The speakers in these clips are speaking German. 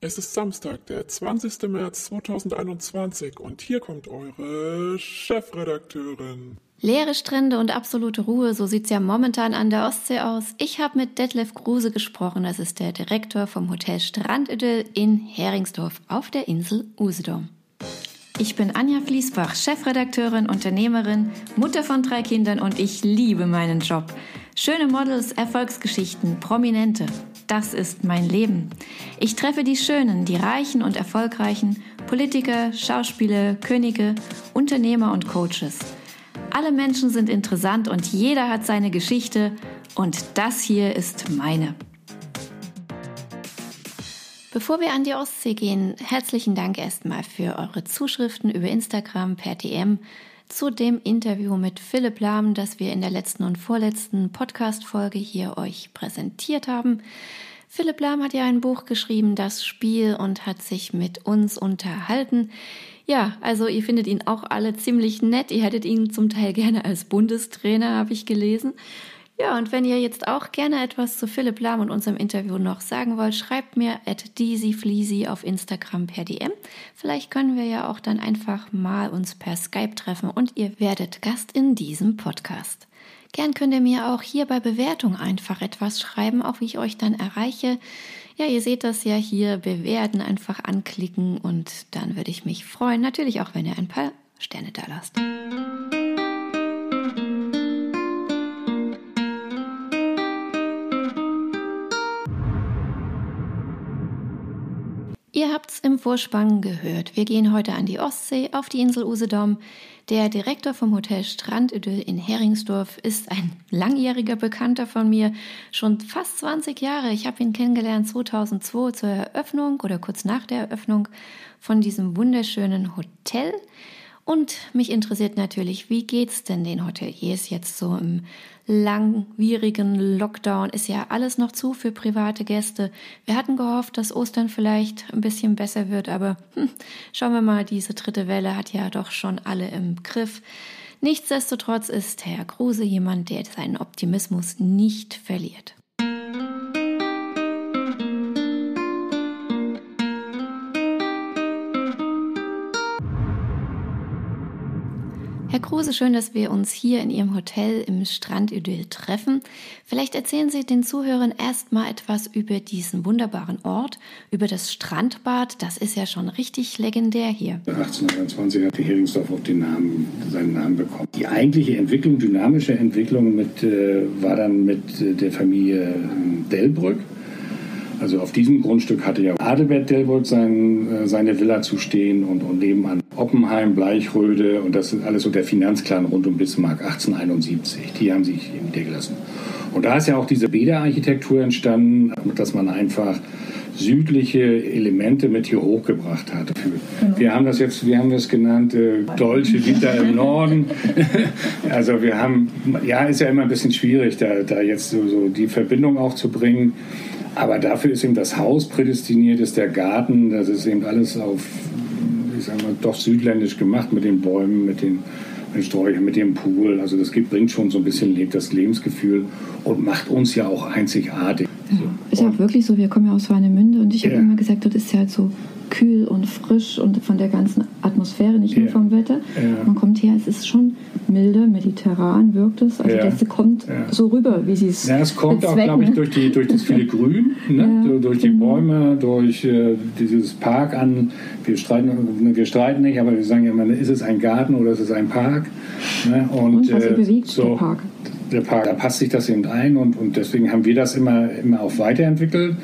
Es ist Samstag, der 20. März 2021 und hier kommt eure Chefredakteurin. Leere Strände und absolute Ruhe, so sieht's ja momentan an der Ostsee aus. Ich habe mit Detlef Kruse gesprochen, das ist der Direktor vom Hotel Strandidyll in Heringsdorf auf der Insel Usedom. Ich bin Anja Fließbach, Chefredakteurin, Unternehmerin, Mutter von drei Kindern und ich liebe meinen Job. Schöne Models, Erfolgsgeschichten, Prominente. Das ist mein Leben. Ich treffe die Schönen, die Reichen und Erfolgreichen, Politiker, Schauspieler, Könige, Unternehmer und Coaches. Alle Menschen sind interessant und jeder hat seine Geschichte und das hier ist meine. Bevor wir an die Ostsee gehen, herzlichen Dank erstmal für eure Zuschriften über Instagram per DM zu dem Interview mit Philipp Lahm, das wir in der letzten und vorletzten Podcast-Folge hier euch präsentiert haben. Philipp Lahm hat ja ein Buch geschrieben, Das Spiel, und hat sich mit uns unterhalten. Ja, also ihr findet ihn auch alle ziemlich nett. Ihr hättet ihn zum Teil gerne als Bundestrainer, habe ich gelesen. Ja, und wenn ihr jetzt auch gerne etwas zu Philipp Lahm und unserem Interview noch sagen wollt, schreibt mir at deasyfleasy auf Instagram per DM. Vielleicht können wir ja auch dann einfach mal uns per Skype treffen und ihr werdet Gast in diesem Podcast. Gern könnt ihr mir auch hier bei Bewertung einfach etwas schreiben, auch wie ich euch dann erreiche. Ja, ihr seht das ja hier, bewerten, einfach anklicken und dann würde ich mich freuen. Natürlich auch, wenn ihr ein paar Sterne da lasst. Ihr habt's im Vorspann gehört. Wir gehen heute an die Ostsee auf die Insel Usedom. Der Direktor vom Hotel Strandidyll in Heringsdorf ist ein langjähriger Bekannter von mir, schon fast 20 Jahre. Ich habe ihn kennengelernt 2002 zur Eröffnung oder kurz nach der Eröffnung von diesem wunderschönen Hotel. Und mich interessiert natürlich, wie geht's denn den Hoteliers jetzt so im langwierigen Lockdown? Ist ja alles noch zu für private Gäste. Wir hatten gehofft, dass Ostern vielleicht ein bisschen besser wird, aber hm, schauen wir mal, diese dritte Welle hat ja doch schon alle im Griff. Nichtsdestotrotz ist Herr Kruse jemand, der seinen Optimismus nicht verliert. Kruse, schön, dass wir uns hier in Ihrem Hotel im Strandidyll treffen. Vielleicht erzählen Sie den Zuhörern erstmal etwas über diesen wunderbaren Ort, über das Strandbad. Das ist ja schon richtig legendär hier. 1820 hat Heringsdorf auch den Namen, seinen Namen bekommen. Die eigentliche Entwicklung, dynamische Entwicklung mit, äh, war dann mit äh, der Familie äh, Delbrück. Also auf diesem Grundstück hatte ja Adelbert Delbrück sein, äh, seine Villa zu stehen und, und nebenan Oppenheim, Bleichröde und das ist alles so der Finanzclan rund um Bismarck 1871. Die haben sich niedergelassen. Und da ist ja auch diese Bäderarchitektur entstanden, dass man einfach südliche Elemente mit hier hochgebracht hat. Genau. Wir haben das jetzt, wir haben das genannt, äh, Dolce Vita im Norden. also wir haben, ja, ist ja immer ein bisschen schwierig, da, da jetzt so, so die Verbindung auch zu bringen. Aber dafür ist eben das Haus prädestiniert, ist der Garten, das ist eben alles auf ich sag mal, doch südländisch gemacht mit den Bäumen, mit den, mit den Sträuchern, mit dem Pool. Also das gibt, bringt schon so ein bisschen das Lebensgefühl und macht uns ja auch einzigartig. Ja, ist ja auch wirklich so, wir kommen ja aus Warnemünde und ich habe ja. immer gesagt, das ist ja halt so kühl und frisch und von der ganzen Atmosphäre, nicht nur vom Wetter. Ja. Man kommt her, es ist schon milde, mediterran wirkt es. Also ja. das kommt so rüber, wie sie es Ja, es kommt auch, glaube ich, durch, die, durch das viele Grün, ne? durch die genau. Bäume, durch äh, dieses Park an. Wir streiten, wir streiten nicht, aber wir sagen ja immer, ist es ein Garten oder ist es ein Park? Ne? Und, und was äh, bewegt, so, der Park. Der Park, da passt sich das eben ein und, und deswegen haben wir das immer, immer auch weiterentwickelt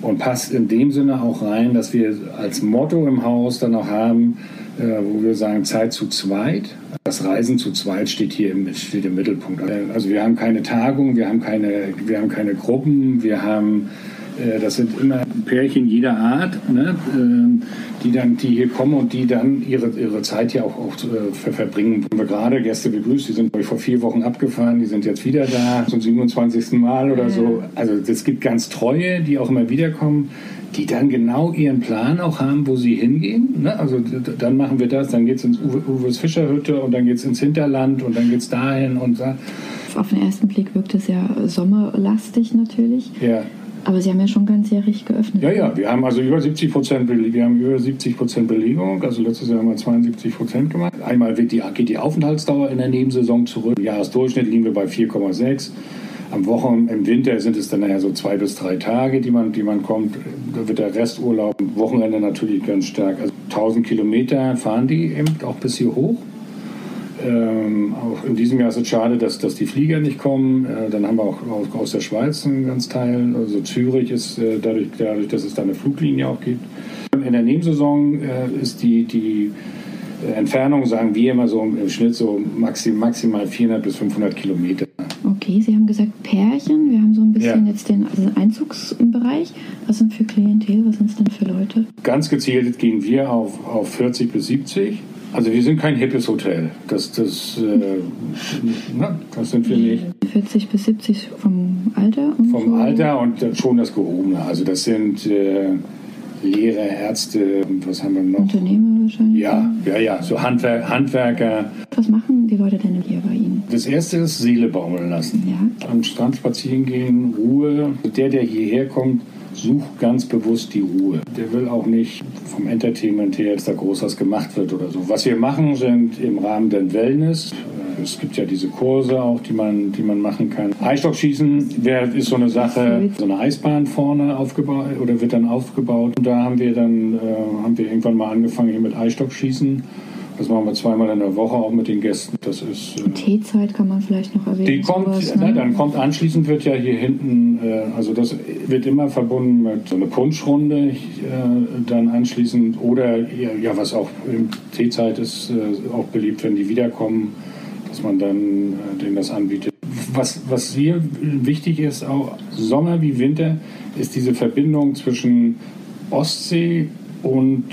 und passt in dem Sinne auch rein, dass wir als Motto im Haus dann auch haben, äh, wo wir sagen Zeit zu zweit. Das Reisen zu zweit steht hier im, steht im Mittelpunkt. Also wir haben keine Tagung, wir haben keine, wir haben keine Gruppen, wir haben äh, das sind immer Pärchen jeder Art, ne, ähm, die dann, die hier kommen und die dann ihre, ihre Zeit hier auch, auch äh, verbringen. Haben wir gerade Gäste begrüßt, die sind vor vier Wochen abgefahren, die sind jetzt wieder da zum 27. Mal oder so. Also es gibt ganz treue, die auch immer wiederkommen, die dann genau ihren Plan auch haben, wo sie hingehen. Ne? Also dann machen wir das, dann geht es ins Uwe, Uwes Fischerhütte und dann geht es ins Hinterland und dann geht es dahin und da. Auf den ersten Blick wirkt es ja sommerlastig natürlich. Ja. Aber Sie haben ja schon ganzjährig geöffnet. Ja, ja, wir haben also über 70 Prozent, wir haben über 70 Prozent Belegung. Also letztes Jahr haben wir 72 Prozent gemacht. Einmal wird die, geht die Aufenthaltsdauer in der Nebensaison zurück. Im Jahresdurchschnitt liegen wir bei 4,6. Am Wochen im Winter sind es dann nachher so zwei bis drei Tage, die man, die man kommt. Da wird der Resturlaub, Wochenende natürlich ganz stark. Also 1000 Kilometer fahren die eben auch bis hier hoch. Ähm, auch in diesem Jahr ist es schade, dass, dass die Flieger nicht kommen. Äh, dann haben wir auch, auch, aus der Schweiz einen ganz Teil. Also Zürich ist äh, dadurch, dadurch, dass es da eine Fluglinie auch gibt. In der Nebensaison äh, ist die, die Entfernung, sagen wir immer so im Schnitt so maxim, maximal 400 bis 500 Kilometer. Okay, Sie haben gesagt Pärchen. Wir haben so ein bisschen ja. jetzt den also Einzugsbereich. Was sind für Klientel? Was sind es denn für Leute? Ganz gezielt gehen wir auf, auf 40 bis 70. Also wir sind kein hippes Hotel. Das, das, äh, na, das sind wir nicht. 40 bis 70 vom Alter? Und vom so. Alter und schon das Gehobene. Also das sind äh, Lehrer, Ärzte und was haben wir noch? Unternehmer wahrscheinlich. Ja, ja, ja, so Handwer Handwerker. Was machen die Leute denn hier bei Ihnen? Das erste ist Seele baumeln lassen. Ja. Am Strand spazieren gehen, Ruhe. Der, der hierher kommt, sucht ganz bewusst die Ruhe. Der will auch nicht vom Entertainment her, dass da groß was gemacht wird oder so. Was wir machen, sind im Rahmen der Wellness. Äh, es gibt ja diese Kurse auch, die man, die man machen kann. Eisstockschießen ist so eine Sache, so eine Eisbahn vorne aufgebaut oder wird dann aufgebaut. Und da haben wir dann äh, haben wir irgendwann mal angefangen hier mit Eisstockschießen das machen wir zweimal in der Woche auch mit den Gästen. Das ist. Äh, Teezeit kann man vielleicht noch erwähnen. Die kommt, sowas, ne? dann kommt anschließend wird ja hier hinten, äh, also das wird immer verbunden mit so einer Punschrunde, äh, dann anschließend oder ja, was auch in Teezeit ist äh, auch beliebt, wenn die wiederkommen, dass man dann äh, denen das anbietet. Was, was hier wichtig ist, auch Sommer wie Winter, ist diese Verbindung zwischen Ostsee und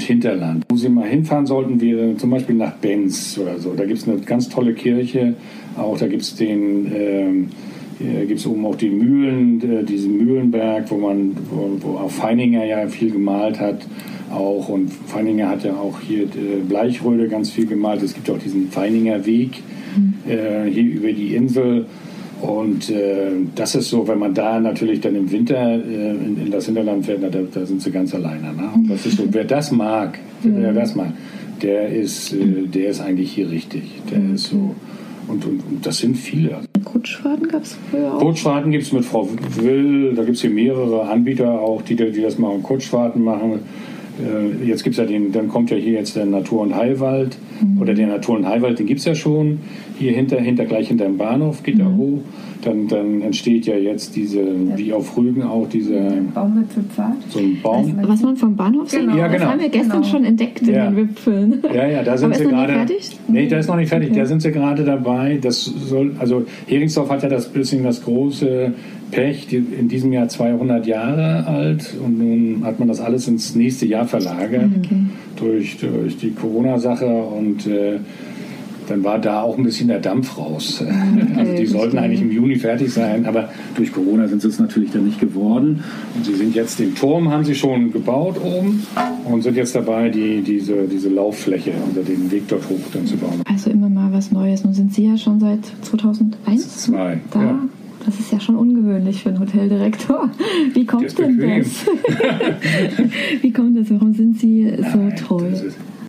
und Hinterland. Wo Sie mal hinfahren sollten, wäre zum Beispiel nach Benz oder so. Da gibt es eine ganz tolle Kirche. Auch da gibt es den. Ähm, gibt es oben auch die Mühlen, äh, diesen Mühlenberg, wo man, wo, wo auch Feininger ja viel gemalt hat, auch und Feininger hat ja auch hier äh, Bleichröde ganz viel gemalt. Es gibt auch diesen Feininger Weg mhm. äh, hier über die Insel und äh, das ist so, wenn man da natürlich dann im Winter äh, in, in, das Hinterland fährt, da, da, sind sie ganz alleine. Ne? Und das ist so, wer das mag, wer das mag, der ist, äh, der ist eigentlich hier richtig. Der ist so. Und, und, und das sind viele. Kutschfahrten gab es früher auch? Kutschfahrten gibt es mit Frau Will, da gibt es hier mehrere Anbieter auch, die, die das machen, Kutschfahrten machen. Äh, jetzt gibt's ja den, dann kommt ja hier jetzt der Natur- und Heilwald. Mhm. Oder der Natur- und Heilwald, den gibt es ja schon. Hier hinter, hinter gleich hinter dem Bahnhof geht mhm. er hoch. Dann, dann entsteht ja jetzt diese, wie auf Rügen auch, diese Baumwipfelpfad. So ein Baum. Was, was man vom Bahnhof sieht, genau. ja, genau. das haben wir gestern genau. schon entdeckt in ja. den Wipfeln. Ja, ja, da sind Aber sie gerade. fertig? Nee, da ist noch nicht fertig. Okay. Da sind sie gerade dabei. Das soll, also Heringsdorf hat ja das bisschen das große Pech, die in diesem Jahr 200 Jahre alt und nun hat man das alles ins nächste Jahr verlagert okay. durch, durch die Corona-Sache und äh, dann war da auch ein bisschen der Dampf raus. Okay, also die sollten eigentlich im Juni fertig sein, aber durch Corona sind sie es natürlich dann nicht geworden. Und sie sind jetzt den Turm haben sie schon gebaut oben und sind jetzt dabei, die, diese, diese Lauffläche oder den Weg dort hoch dann zu bauen. Also immer mal was Neues. Nun sind Sie ja schon seit 2001 Zwei, da. Ja. Das ist ja schon ungewöhnlich für einen Hoteldirektor. Wie kommt denn das? Wie kommt das? Warum sind Sie so Nein, treu?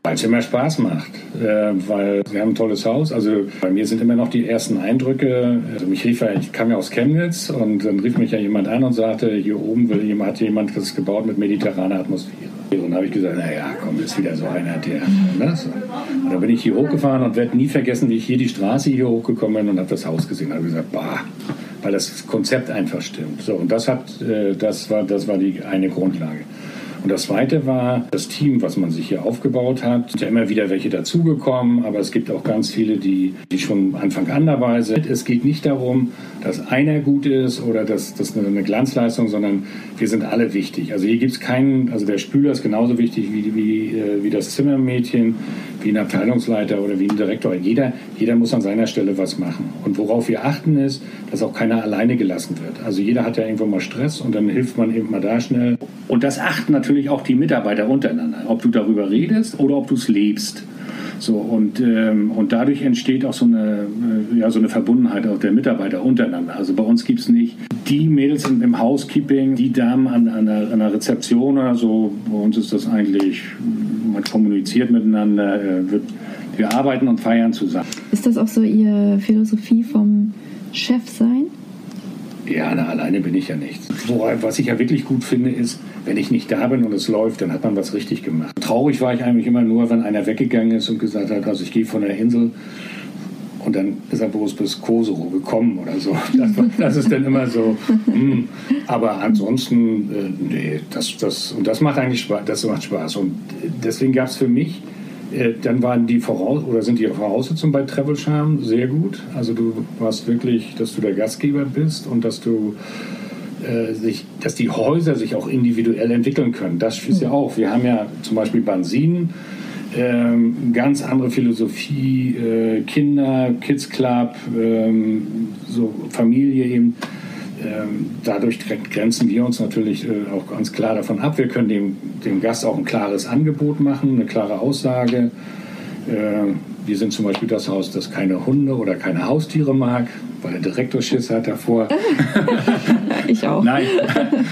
Weil es immer Spaß macht, äh, weil wir haben ein tolles Haus. Also bei mir sind immer noch die ersten Eindrücke. Also mich rief er, ich kam ja aus Chemnitz und dann rief mich ja jemand an und sagte, hier oben will jemand, hat jemand das gebaut mit mediterraner Atmosphäre. Und dann habe ich gesagt, naja, komm, ist wieder so einer, der. Ne? So. Und dann bin ich hier hochgefahren und werde nie vergessen, wie ich hier die Straße hier hochgekommen bin und habe das Haus gesehen. Da habe gesagt, bah, weil das Konzept einfach stimmt. So, und das, hat, äh, das, war, das war die eine Grundlage. Und das Zweite war das Team, was man sich hier aufgebaut hat. Es sind ja immer wieder welche dazugekommen, aber es gibt auch ganz viele, die, die schon Anfang an dabei sind. Es geht nicht darum, dass einer gut ist oder dass das eine Glanzleistung, sondern wir sind alle wichtig. Also hier gibt es keinen, also der Spüler ist genauso wichtig wie, wie, äh, wie das Zimmermädchen, wie ein Abteilungsleiter oder wie ein Direktor. Jeder, jeder muss an seiner Stelle was machen. Und worauf wir achten ist, dass auch keiner alleine gelassen wird. Also jeder hat ja irgendwo mal Stress und dann hilft man eben mal da schnell. Und das achten natürlich auch die Mitarbeiter untereinander, ob du darüber redest oder ob du es lebst. So, und, ähm, und dadurch entsteht auch so eine, äh, ja, so eine Verbundenheit auch der Mitarbeiter untereinander. Also bei uns gibt es nicht die Mädels im Housekeeping, die Damen an, an, der, an der Rezeption oder so. Bei uns ist das eigentlich, man kommuniziert miteinander, äh, wird, wir arbeiten und feiern zusammen. Ist das auch so Ihre Philosophie vom Chef sein? Na, alleine bin ich ja nichts. Was ich ja wirklich gut finde, ist, wenn ich nicht da bin und es läuft, dann hat man was richtig gemacht. Traurig war ich eigentlich immer nur, wenn einer weggegangen ist und gesagt hat, also ich gehe von der Insel und dann ist er bloß bis Kosovo gekommen oder so. Das, das ist dann immer so. Mh. Hm. Aber ansonsten, äh, nee, das, das, und das macht eigentlich Spaß, das macht Spaß. Und deswegen gab es für mich äh, dann waren die Voraus oder sind die Voraussetzungen bei Travel Charm sehr gut. Also du warst wirklich, dass du der Gastgeber bist und dass du äh, sich, dass die Häuser sich auch individuell entwickeln können. Das ist ja auch. Wir haben ja zum Beispiel Bansin, ähm, ganz andere Philosophie, äh, Kinder, Kids Club, ähm, so Familie eben. Ähm, dadurch grenzen wir uns natürlich äh, auch ganz klar davon ab. Wir können dem, dem Gast auch ein klares Angebot machen, eine klare Aussage. Äh, wir sind zum Beispiel das Haus, das keine Hunde oder keine Haustiere mag, weil der Direktor Schiss hat davor. ich auch. Nein.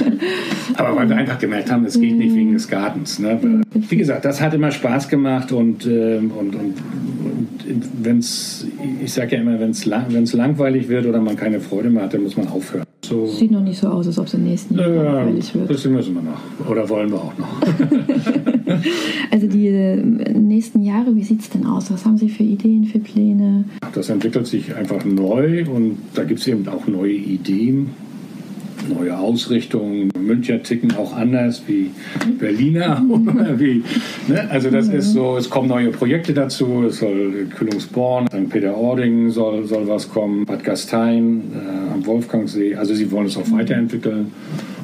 Aber weil wir einfach gemerkt haben, es geht nicht wegen des Gartens. Ne? Wie gesagt, das hat immer Spaß gemacht und, ähm, und, und, und wenn es, ich sage ja immer, wenn es lang, langweilig wird oder man keine Freude mehr hat, dann muss man aufhören. So. Sieht noch nicht so aus, als ob es im nächsten Jahr ja, langweilig wird. Das müssen wir noch. Oder wollen wir auch noch. also die äh, nächsten Jahre, wie sieht es denn aus? Was haben Sie für Ideen, für Pläne? Das entwickelt sich einfach neu und da gibt es eben auch neue Ideen neue Ausrichtungen. Müncher ticken auch anders wie Berliner. wie, ne? Also das ist so, es kommen neue Projekte dazu. Es soll Kühlungsborn, St. Peter-Ording soll, soll was kommen, Bad Gastein äh, am Wolfgangsee. Also sie wollen es auch weiterentwickeln.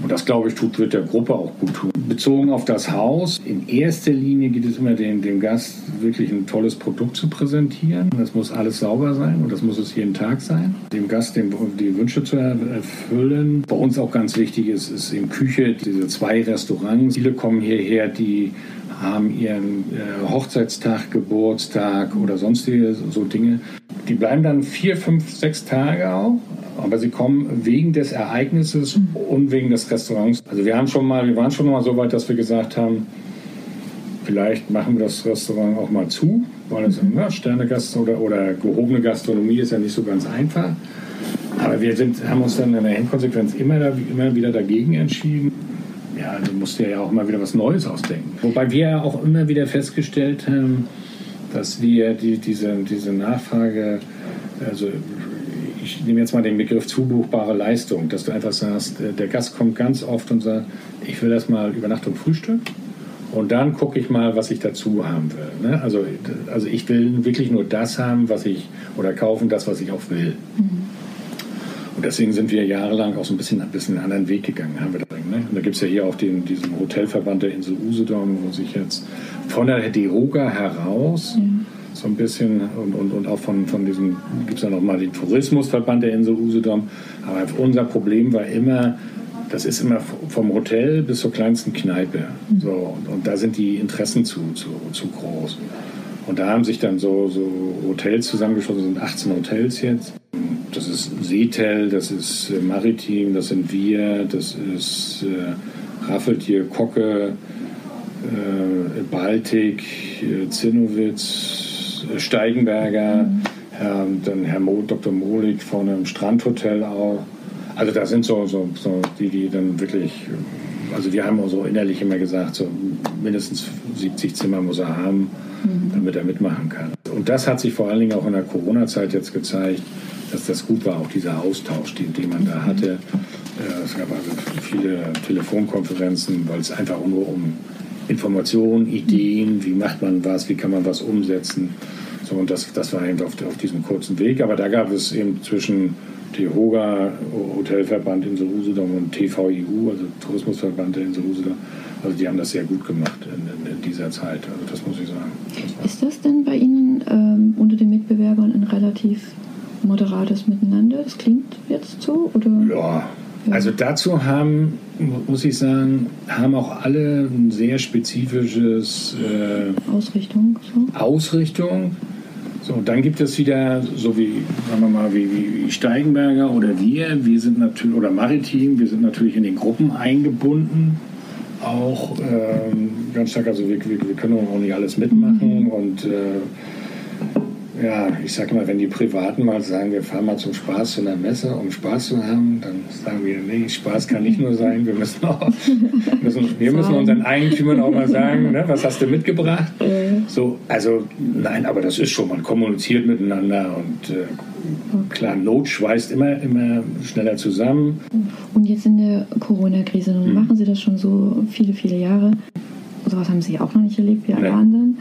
Und das, glaube ich, tut, wird der Gruppe auch gut tun. Bezogen auf das Haus, in erster Linie geht es immer dem, dem Gast wirklich ein tolles Produkt zu präsentieren. Das muss alles sauber sein und das muss es jeden Tag sein. Dem Gast dem, die Wünsche zu erfüllen. Bei uns auch ganz wichtig ist, ist in Küche diese zwei Restaurants. Viele kommen hierher, die haben ihren äh, Hochzeitstag, Geburtstag oder sonstige so Dinge. Die bleiben dann vier, fünf, sechs Tage auch aber sie kommen wegen des Ereignisses und wegen des Restaurants. Also wir haben schon mal, wir waren schon mal so weit, dass wir gesagt haben, vielleicht machen wir das Restaurant auch mal zu, weil es mhm. ja, Sternegast oder, oder gehobene Gastronomie ist ja nicht so ganz einfach. Aber wir sind, haben uns dann in der Endkonsequenz immer, immer wieder dagegen entschieden. Ja, du musst dir ja auch mal wieder was Neues ausdenken. Wobei wir ja auch immer wieder festgestellt haben, dass wir die, diese, diese Nachfrage, also ich nehme jetzt mal den Begriff zubuchbare Leistung, dass du einfach sagst, äh, der Gast kommt ganz oft und sagt, ich will das mal Übernachtung Frühstück und dann gucke ich mal, was ich dazu haben will. Ne? Also, also ich will wirklich nur das haben, was ich, oder kaufen das, was ich auch will. Mhm. Und deswegen sind wir jahrelang auch so ein bisschen, ein bisschen einen anderen Weg gegangen. Haben wir da, ne? Und da gibt es ja hier auch den, diesen Hotelverband der Insel Usedom, wo sich jetzt von der Deroga heraus mhm so ein bisschen und, und, und auch von, von diesem, gibt es ja nochmal den Tourismusverband der Insel Usedom. Aber unser Problem war immer, das ist immer vom Hotel bis zur kleinsten Kneipe. So, und, und da sind die Interessen zu, zu, zu groß. Und da haben sich dann so, so Hotels zusammengeschlossen, sind 18 Hotels jetzt. Das ist Seetel, das ist äh, Maritim, das sind wir, das ist äh, Raffeltier, Kocke, äh, Baltik, äh, Zinnowitz, Steigenberger, Herr, dann Herr Mo, Dr. Molik von einem Strandhotel auch. Also da sind so, so, so die, die dann wirklich, also wir haben auch so innerlich immer gesagt, so mindestens 70 Zimmer muss er haben, mhm. damit er mitmachen kann. Und das hat sich vor allen Dingen auch in der Corona-Zeit jetzt gezeigt, dass das gut war, auch dieser Austausch, den, den man da hatte. Äh, es gab also viele Telefonkonferenzen, weil es einfach nur um Informationen, Ideen, wie macht man was, wie kann man was umsetzen. So, und das, das war eben auf, auf diesem kurzen Weg. Aber da gab es eben zwischen TEHOGA, Hotelverband Insel Usedom und TVIU, also Tourismusverband der Insel Usedom, also die haben das sehr gut gemacht in, in, in dieser Zeit. Also das muss ich sagen. Das ist das denn bei Ihnen ähm, unter den Mitbewerbern ein relativ moderates Miteinander? Das klingt jetzt so? Oder? Ja, Also dazu haben, muss ich sagen, haben auch alle ein sehr spezifisches äh, Ausrichtung. So. Ausrichtung. So, dann gibt es wieder, so wie, sagen wir mal, wie, wie Steigenberger oder wir, wir sind natürlich, oder Maritim, wir sind natürlich in den Gruppen eingebunden. Auch ähm, ganz stark, also wir, wir, wir, können auch nicht alles mitmachen mhm. und äh, ja, ich sage mal, wenn die Privaten mal sagen, wir fahren mal zum Spaß zu einer Messe, um Spaß zu haben, dann sagen wir, nee, Spaß kann nicht nur sein, wir müssen auch, müssen, wir müssen unseren Eigentümern auch mal sagen, ne, was hast du mitgebracht? So, also nein, aber das ist schon, man kommuniziert miteinander und äh, klar, Not schweißt immer, immer schneller zusammen. Und jetzt in der Corona-Krise, nun hm. machen Sie das schon so viele, viele Jahre. Sowas haben Sie auch noch nicht erlebt wie alle nee. anderen.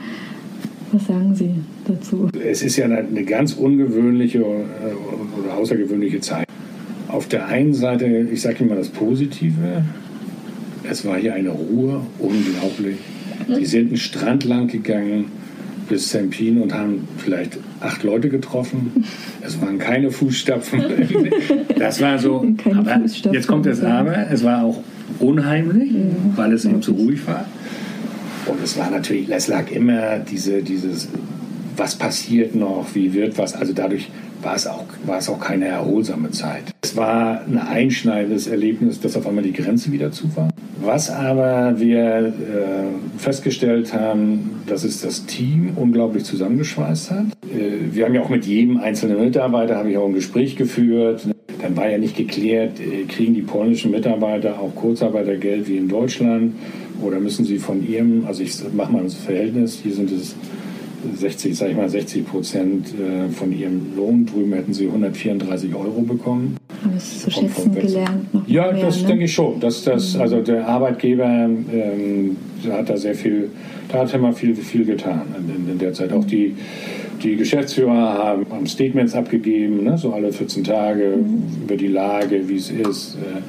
Was sagen Sie dazu? Es ist ja eine, ganz ungewöhnliche äh, oder außergewöhnliche Zeit. Auf der einen Seite, ich sage immer das Positive, es war hier eine Ruhe, unglaublich. Sie sind einen Strand lang gegangen bis Sempin und haben vielleicht acht Leute getroffen. Es waren keine Fußstapfen. Das war so. Keine aber jetzt kommt das Aber. Es war auch unheimlich, ja, weil es eben zu ruhig war. Und es war natürlich, es lag immer diese, dieses, was passiert noch, wie wird was. Also dadurch war es auch, war es auch keine erholsame Zeit. Es war ein einschneidendes Erlebnis, dass auf einmal die Grenze wieder zu war. Was aber wir äh, festgestellt haben, dass es das Team unglaublich zusammengeschweißt hat. Äh, wir haben ja auch mit jedem einzelnen Mitarbeiter habe ich auch ein Gespräch geführt. Dann war ja nicht geklärt, äh, kriegen die polnischen Mitarbeiter auch Kurzarbeitergeld wie in Deutschland oder müssen sie von ihrem, also ich mache mal das Verhältnis, hier sind es 60, sag ich mal 60 Prozent äh, von ihrem Lohn, drüben hätten sie 134 Euro bekommen. Haben es zu schätzen gelernt? Noch ja, mehr, das ne? denke ich schon. Dass das, mhm. also der Arbeitgeber ähm, hat da sehr viel, da hat immer viel, viel getan in, in der Zeit. Auch die, die Geschäftsführer haben, haben Statements abgegeben, ne, so alle 14 Tage mhm. über die Lage, wie es ist. Äh,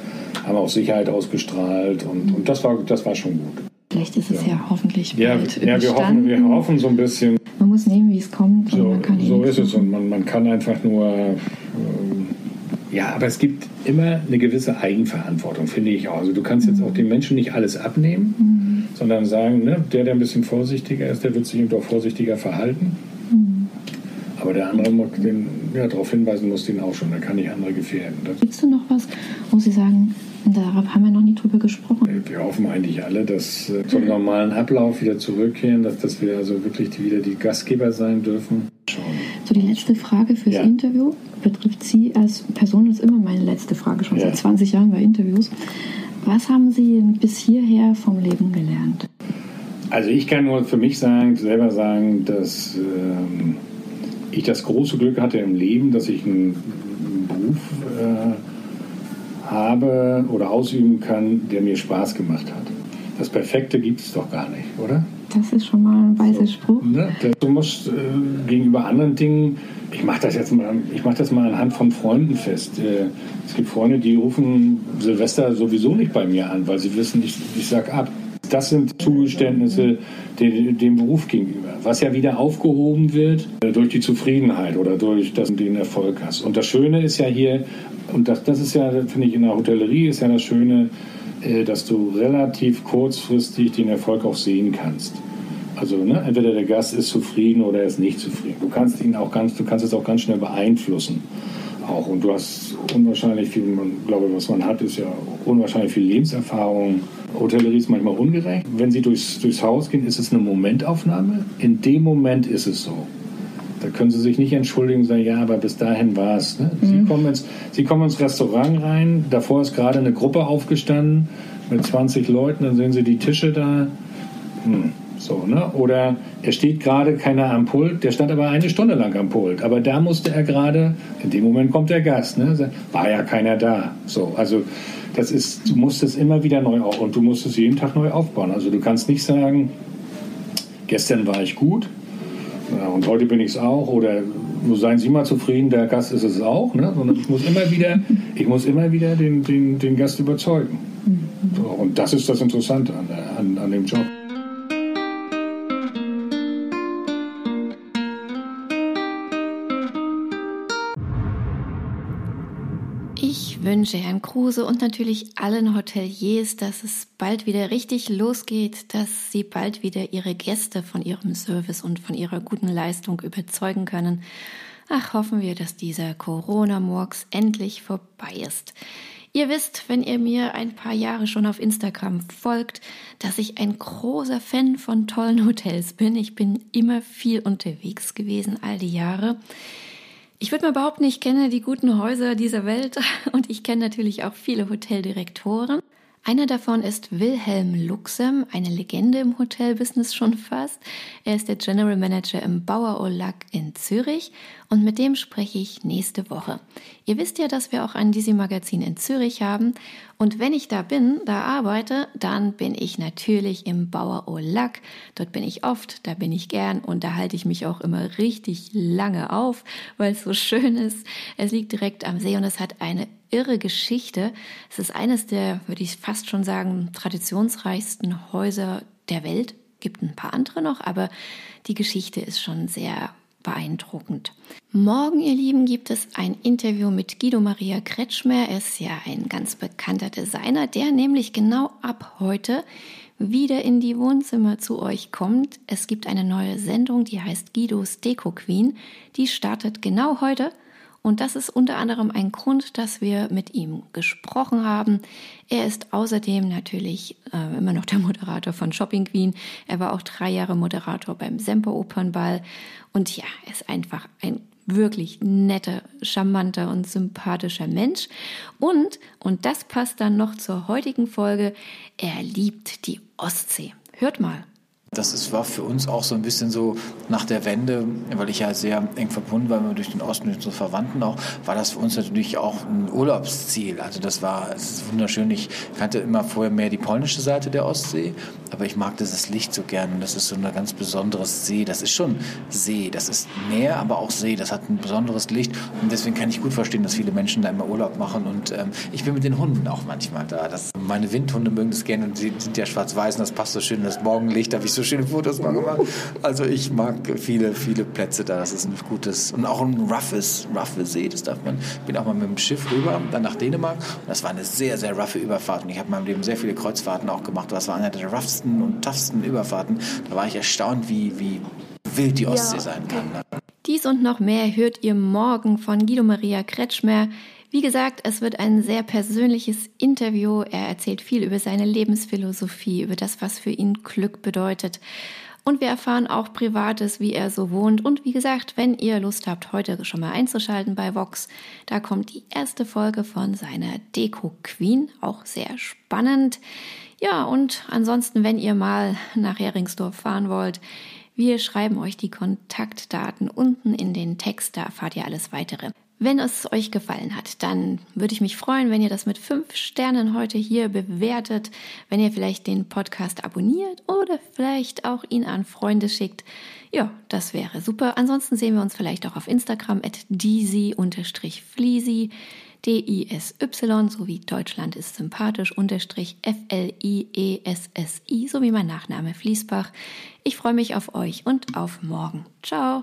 haben auch Sicherheit ausgestrahlt und, und das, war, das war schon gut. Vielleicht ist es ja, ja hoffentlich ja, bald ja, wir hoffen, wir hoffen so ein bisschen. Man muss nehmen, wie es kommt. So, so ist es und man, man kann einfach nur... Ähm, ja, aber es gibt immer eine gewisse Eigenverantwortung, finde ich auch. Also du kannst jetzt auch den Menschen nicht alles abnehmen, mhm. sondern sagen, ne, der, der ein bisschen vorsichtiger ist, der wird sich eben doch vorsichtiger verhalten. Mhm. Aber der andere, den ja, darauf hinweisen muss, den auch schon. Da kann ich andere gefährden. Gibt es noch was, wo Sie sagen, Darauf haben wir noch nie drüber gesprochen. Wir hoffen eigentlich alle, dass äh, zum normalen Ablauf wieder zurückkehren, dass, dass wir also wirklich die, wieder die Gastgeber sein dürfen. So, die letzte Frage fürs ja. Interview betrifft Sie als Person. Das ist immer meine letzte Frage, schon ja. seit 20 Jahren bei Interviews. Was haben Sie bis hierher vom Leben gelernt? Also ich kann nur für mich sagen, selber sagen, dass ähm, ich das große Glück hatte im Leben, dass ich einen, einen Beruf äh, habe oder ausüben kann, der mir Spaß gemacht hat. Das Perfekte gibt es doch gar nicht, oder? Das ist schon mal ein weiser Spruch. Ne? Du musst äh, gegenüber anderen Dingen, ich mache das jetzt mal, ich mache das mal anhand von Freunden fest. Äh, es gibt Freunde, die rufen Silvester sowieso nicht bei mir an, weil sie wissen, ich, ich sag ab. Das sind Zugeständnisse dem, dem Beruf gegenüber, was ja wieder aufgehoben wird äh, durch die Zufriedenheit oder durch das, den Erfolg hast. Und das Schöne ist ja hier, und das, das ist ja, finde ich, in der Hotellerie ist ja das Schöne, äh, dass du relativ kurzfristig den Erfolg auch sehen kannst. Also ne, entweder der Gast ist zufrieden oder er ist nicht zufrieden. Du kannst ihn auch ganz, du kannst es auch ganz schnell beeinflussen. Auch und du hast unwahrscheinlich viel, man glaube, was man hat, ist ja unwahrscheinlich viel Lebenserfahrung. Hotellerie ist manchmal ungerecht. Wenn sie durchs, durchs Haus gehen, ist es eine Momentaufnahme. In dem Moment ist es so. Da können Sie sich nicht entschuldigen und sagen, ja, aber bis dahin war es. Ne? Mhm. Sie, kommen ins, Sie kommen ins Restaurant rein, davor ist gerade eine Gruppe aufgestanden mit 20 Leuten, dann sehen Sie die Tische da. Hm, so, ne? Oder er steht gerade keiner am Pult, der stand aber eine Stunde lang am Pult. Aber da musste er gerade, in dem Moment kommt der Gast, ne? war ja keiner da. So, also das ist, du musst es immer wieder neu auf und du musst es jeden Tag neu aufbauen. Also du kannst nicht sagen, gestern war ich gut, und heute bin ich es auch. Oder seien Sie mal zufrieden, der Gast ist es auch. Ne? Sondern ich muss immer wieder, ich muss immer wieder den, den, den Gast überzeugen. So, und das ist das Interessante an, an, an dem Job. Wünsche Herrn Kruse und natürlich allen Hoteliers, dass es bald wieder richtig losgeht, dass sie bald wieder ihre Gäste von ihrem Service und von ihrer guten Leistung überzeugen können. Ach, hoffen wir, dass dieser Corona-Murks endlich vorbei ist. Ihr wisst, wenn ihr mir ein paar Jahre schon auf Instagram folgt, dass ich ein großer Fan von tollen Hotels bin. Ich bin immer viel unterwegs gewesen, all die Jahre. Ich würde mal behaupten, ich kenne die guten Häuser dieser Welt und ich kenne natürlich auch viele Hoteldirektoren. Einer davon ist Wilhelm Luxem, eine Legende im Hotelbusiness schon fast. Er ist der General Manager im Bauer Olac in Zürich und mit dem spreche ich nächste Woche. Ihr wisst ja, dass wir auch ein Disi Magazin in Zürich haben und wenn ich da bin, da arbeite, dann bin ich natürlich im Bauer Olac. Dort bin ich oft, da bin ich gern und da halte ich mich auch immer richtig lange auf, weil es so schön ist. Es liegt direkt am See und es hat eine irre Geschichte. Es ist eines der, würde ich fast schon sagen, traditionsreichsten Häuser der Welt. Gibt ein paar andere noch, aber die Geschichte ist schon sehr beeindruckend. Morgen, ihr Lieben, gibt es ein Interview mit Guido Maria Kretschmer. Er ist ja ein ganz bekannter Designer, der nämlich genau ab heute wieder in die Wohnzimmer zu euch kommt. Es gibt eine neue Sendung, die heißt Guidos Deko Queen. Die startet genau heute und das ist unter anderem ein Grund, dass wir mit ihm gesprochen haben. Er ist außerdem natürlich äh, immer noch der Moderator von Shopping Queen. Er war auch drei Jahre Moderator beim Semper Opernball. Und ja, er ist einfach ein wirklich netter, charmanter und sympathischer Mensch. Und, und das passt dann noch zur heutigen Folge, er liebt die Ostsee. Hört mal. Das ist, war für uns auch so ein bisschen so nach der Wende, weil ich ja sehr eng verbunden war durch den Osten, durch unsere Verwandten auch, war das für uns natürlich auch ein Urlaubsziel. Also das war es ist wunderschön. Ich kannte immer vorher mehr die polnische Seite der Ostsee, aber ich mag dieses Licht so gern. Und das ist so ein ganz besonderes See. Das ist schon See. Das ist Meer, aber auch See. Das hat ein besonderes Licht. Und deswegen kann ich gut verstehen, dass viele Menschen da immer Urlaub machen. Und ähm, ich bin mit den Hunden auch manchmal da. Das, meine Windhunde mögen das gerne und die sind ja schwarz-weiß und das passt so schön. Das Morgenlicht habe ich so schöne Fotos mal gemacht. Also ich mag viele, viele Plätze da. Das ist ein gutes und auch ein roughes, roughe See. Das darf man. Ich bin auch mal mit dem Schiff rüber, dann nach Dänemark. Und das war eine sehr, sehr roughe Überfahrt. Und ich habe in meinem Leben sehr viele Kreuzfahrten auch gemacht. Das war eine der roughsten und toughsten Überfahrten. Da war ich erstaunt, wie, wie wild die Ostsee ja. sein kann. Ne? Dies und noch mehr hört ihr morgen von Guido Maria Kretschmer. Wie gesagt, es wird ein sehr persönliches Interview. Er erzählt viel über seine Lebensphilosophie, über das, was für ihn Glück bedeutet. Und wir erfahren auch Privates, wie er so wohnt. Und wie gesagt, wenn ihr Lust habt, heute schon mal einzuschalten bei Vox, da kommt die erste Folge von seiner Deko Queen. Auch sehr spannend. Ja, und ansonsten, wenn ihr mal nach Heringsdorf fahren wollt, wir schreiben euch die Kontaktdaten unten in den Text, da erfahrt ihr alles weitere. Wenn es euch gefallen hat, dann würde ich mich freuen, wenn ihr das mit fünf Sternen heute hier bewertet, wenn ihr vielleicht den Podcast abonniert oder vielleicht auch ihn an Freunde schickt. Ja, das wäre super. Ansonsten sehen wir uns vielleicht auch auf Instagram at disi-fleasy, D-I-S-Y, sowie Deutschland ist sympathisch, unterstrich F-L-I-E-S-S-I, sowie mein Nachname Fließbach. Ich freue mich auf euch und auf morgen. Ciao!